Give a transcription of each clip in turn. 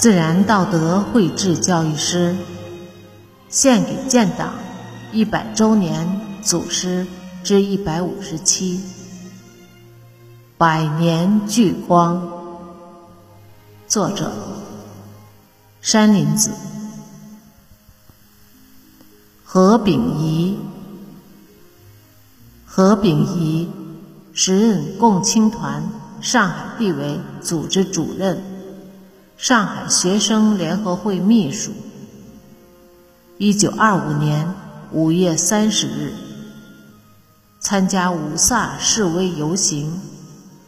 自然道德绘制教育师献给建党一百周年祖师之一百五十七，百年聚光。作者：山林子。何秉仪，何秉仪，时任共青团上海地委组织主任，上海学生联合会秘书。一九二五年五月三十日，参加五卅示威游行，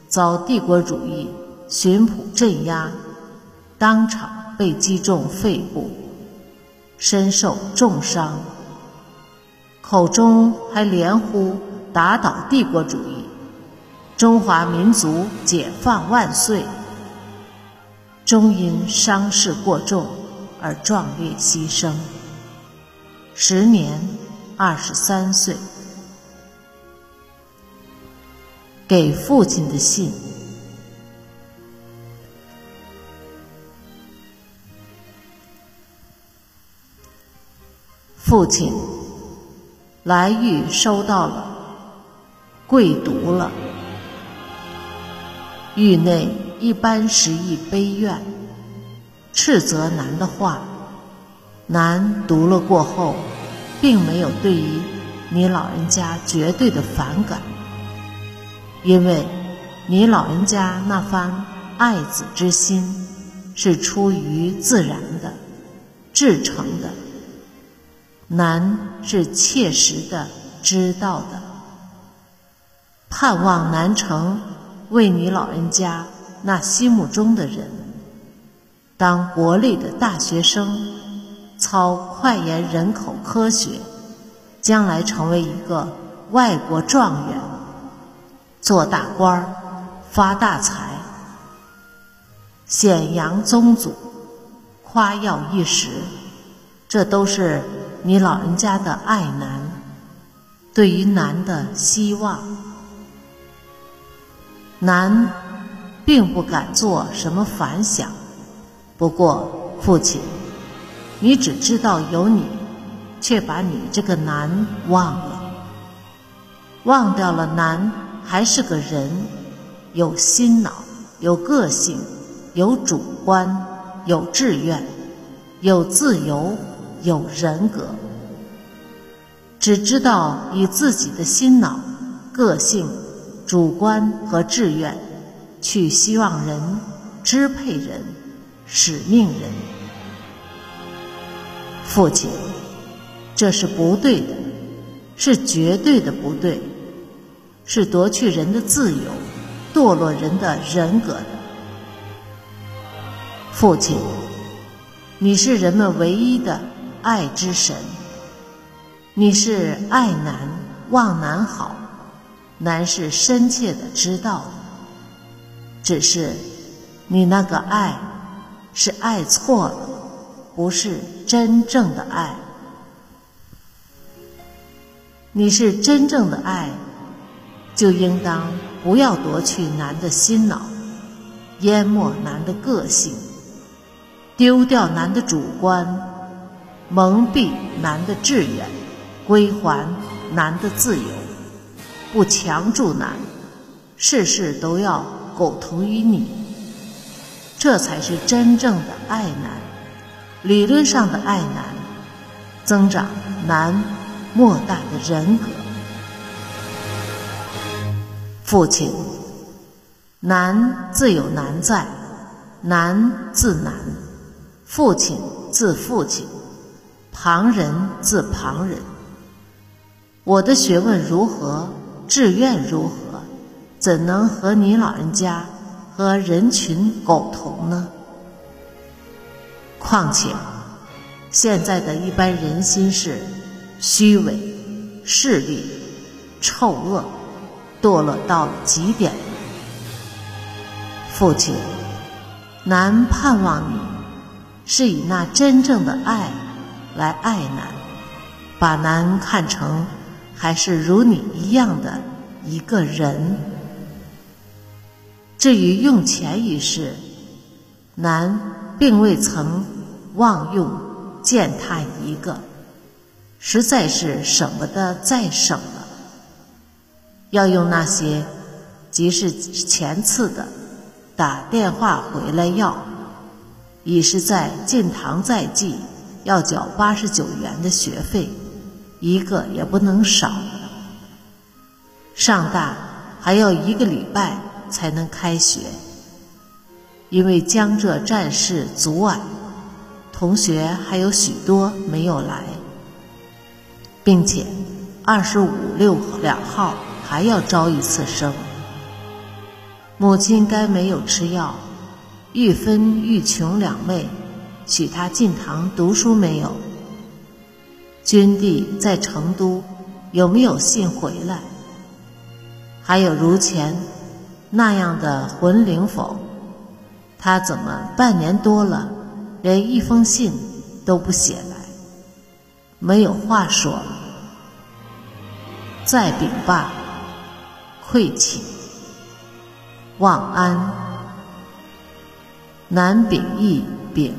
遭帝国主义巡捕镇压，当场被击中肺部，身受重伤。口中还连呼“打倒帝国主义，中华民族解放万岁”，终因伤势过重而壮烈牺牲，时年二十三岁。给父亲的信，父亲。来玉收到了，跪读了。狱内一般时意悲怨，斥责男的话，男读了过后，并没有对于你老人家绝对的反感，因为你老人家那番爱子之心，是出于自然的、至诚的。难是切实的知道的，盼望南城为你老人家那心目中的人，当国内的大学生，操快研人口科学，将来成为一个外国状元，做大官儿，发大财，显扬宗祖，夸耀一时，这都是。你老人家的爱男，对于男的希望，男并不敢做什么反响。不过父亲，你只知道有你，却把你这个男忘了，忘掉了男还是个人，有心脑，有个性，有主观，有志愿，有自由。有人格，只知道以自己的心脑、个性、主观和志愿去希望人、支配人、使命人。父亲，这是不对的，是绝对的不对，是夺去人的自由、堕落人的人格。父亲，你是人们唯一的。爱之神，你是爱男望男好，男是深切的知道，只是你那个爱是爱错了，不是真正的爱。你是真正的爱，就应当不要夺去男的心脑，淹没男的个性，丢掉男的主观。蒙蔽男的志愿，归还男的自由，不强助男，事事都要苟同于你，这才是真正的爱男，理论上的爱男，增长男莫大的人格。父亲，男自有男在，男自男，父亲自父亲。旁人自旁人，我的学问如何，志愿如何，怎能和你老人家和人群苟同呢？况且，现在的一般人心是虚伪、势利、臭恶，堕落到了极点。父亲，难盼望你是以那真正的爱。来爱男，把男看成还是如你一样的一个人。至于用钱一事，男并未曾妄用见他一个，实在是省不得再省了。要用那些即是前次的打电话回来要，已是在进堂在即，要缴八十九元的学费，一个也不能少。上大还要一个礼拜才能开学。因为江浙战事阻碍，同学还有许多没有来，并且二十五六两号还要招一次生。母亲该没有吃药，玉芬、玉琼两妹许他进堂读书没有？君弟在成都有没有信回来？还有如前那样的魂灵否？他怎么半年多了，连一封信都不写来？没有话说了。再禀罢，愧请。望安。南丙乙丙，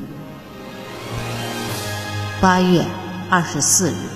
八月二十四日。